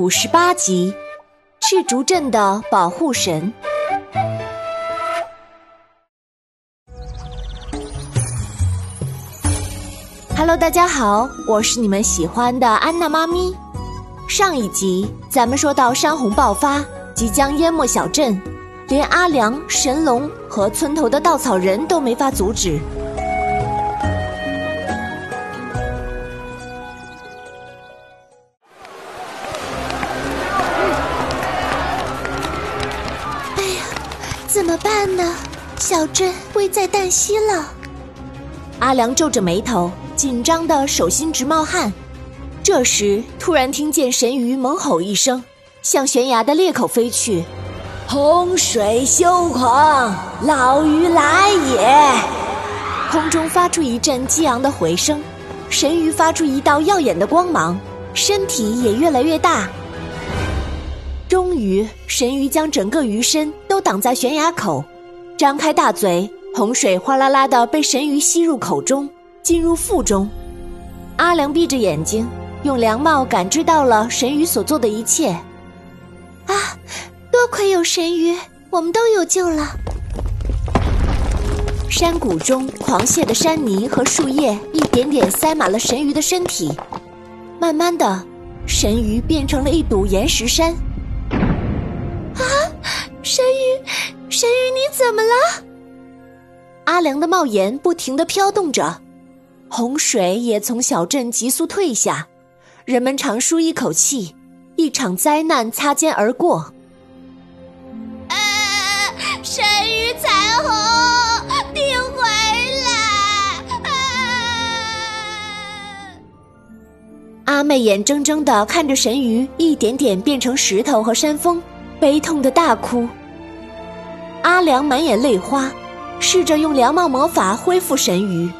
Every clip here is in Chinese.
五十八集，赤竹镇的保护神。Hello，大家好，我是你们喜欢的安娜妈咪。上一集咱们说到山洪爆发，即将淹没小镇，连阿良、神龙和村头的稻草人都没法阻止。怎么办呢？小镇危在旦夕了。阿良皱着眉头，紧张的手心直冒汗。这时，突然听见神鱼猛吼一声，向悬崖的裂口飞去。洪水休狂，老鱼来也！空中发出一阵激昂的回声，神鱼发出一道耀眼的光芒，身体也越来越大。终于，神鱼将整个鱼身都挡在悬崖口，张开大嘴，洪水哗啦啦的被神鱼吸入口中，进入腹中。阿良闭着眼睛，用凉帽感知到了神鱼所做的一切。啊，多亏有神鱼，我们都有救了。山谷中狂泻的山泥和树叶一点点塞满了神鱼的身体，慢慢的，神鱼变成了一堵岩石山。神鱼，你怎么了？阿良的帽檐不停的飘动着，洪水也从小镇急速退下，人们长舒一口气，一场灾难擦肩而过。啊，神鱼彩虹，你回来！啊！阿妹眼睁睁的看着神鱼一点点变成石头和山峰。悲痛的大哭，阿良满眼泪花，试着用凉帽魔法恢复神鱼，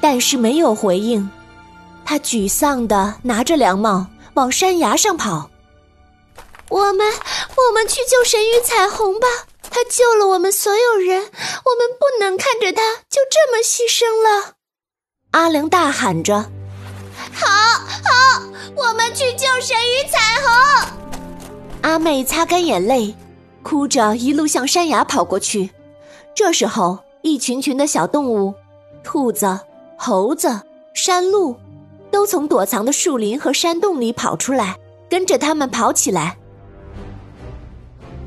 但是没有回应。他沮丧的拿着凉帽往山崖上跑。我们，我们去救神鱼彩虹吧！他救了我们所有人，我们不能看着他就这么牺牲了。阿良大喊着：“好，好，我们去救神鱼彩虹！”阿妹擦干眼泪，哭着一路向山崖跑过去。这时候，一群群的小动物，兔子、猴子、山鹿，都从躲藏的树林和山洞里跑出来，跟着他们跑起来。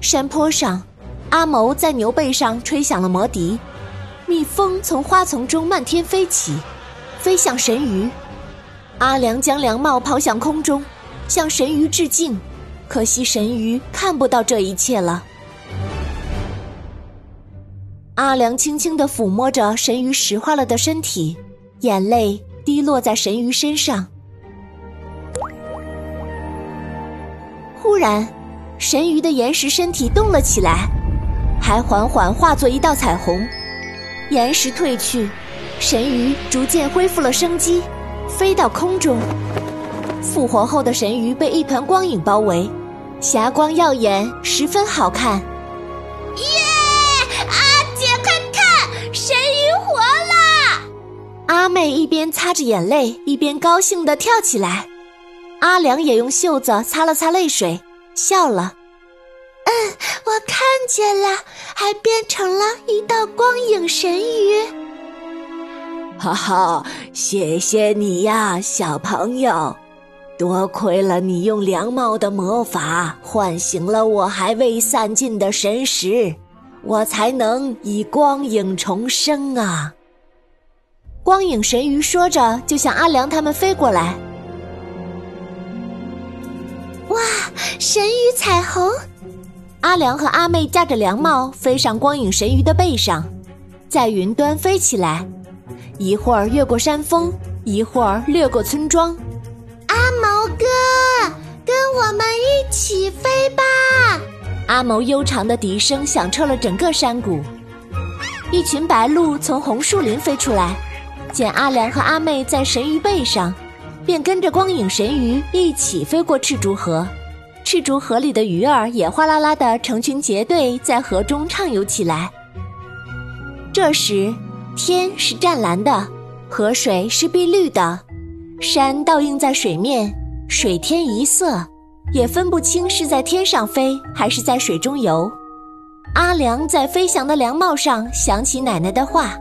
山坡上，阿谋在牛背上吹响了魔笛，蜜蜂从花丛中漫天飞起，飞向神鱼。阿良将凉帽抛向空中，向神鱼致敬。可惜神鱼看不到这一切了。阿良轻轻地抚摸着神鱼石化了的身体，眼泪滴落在神鱼身上。忽然，神鱼的岩石身体动了起来，还缓缓化作一道彩虹。岩石退去，神鱼逐渐恢复了生机，飞到空中。复活后的神鱼被一团光影包围。霞光耀眼，十分好看。妹一边擦着眼泪，一边高兴地跳起来。阿良也用袖子擦了擦泪水，笑了。嗯，我看见了，还变成了一道光影神鱼。哈哈，谢谢你呀，小朋友。多亏了你用凉帽的魔法唤醒了我还未散尽的神识，我才能以光影重生啊！光影神鱼说着，就向阿良他们飞过来。哇，神鱼彩虹！阿良和阿妹架着凉帽飞上光影神鱼的背上，在云端飞起来，一会儿越过山峰，一会儿掠过村庄。阿毛哥，跟我们一起飞吧！阿毛悠长的笛声响彻了整个山谷。一群白鹭从红树林飞出来，见阿良和阿妹在神鱼背上，便跟着光影神鱼一起飞过赤竹河。赤竹河里的鱼儿也哗啦啦的成群结队在河中畅游起来。这时，天是湛蓝的，河水是碧绿的。山倒映在水面，水天一色，也分不清是在天上飞还是在水中游。阿良在飞翔的凉帽上想起奶奶的话：“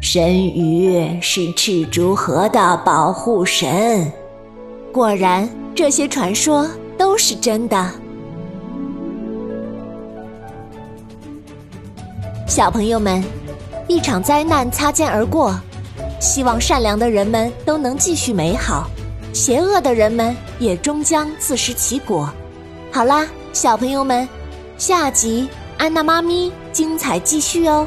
神鱼是赤竹河的保护神。”果然，这些传说都是真的。小朋友们，一场灾难擦肩而过，希望善良的人们都能继续美好，邪恶的人们也终将自食其果。好啦，小朋友们，下集安娜妈咪精彩继续哦。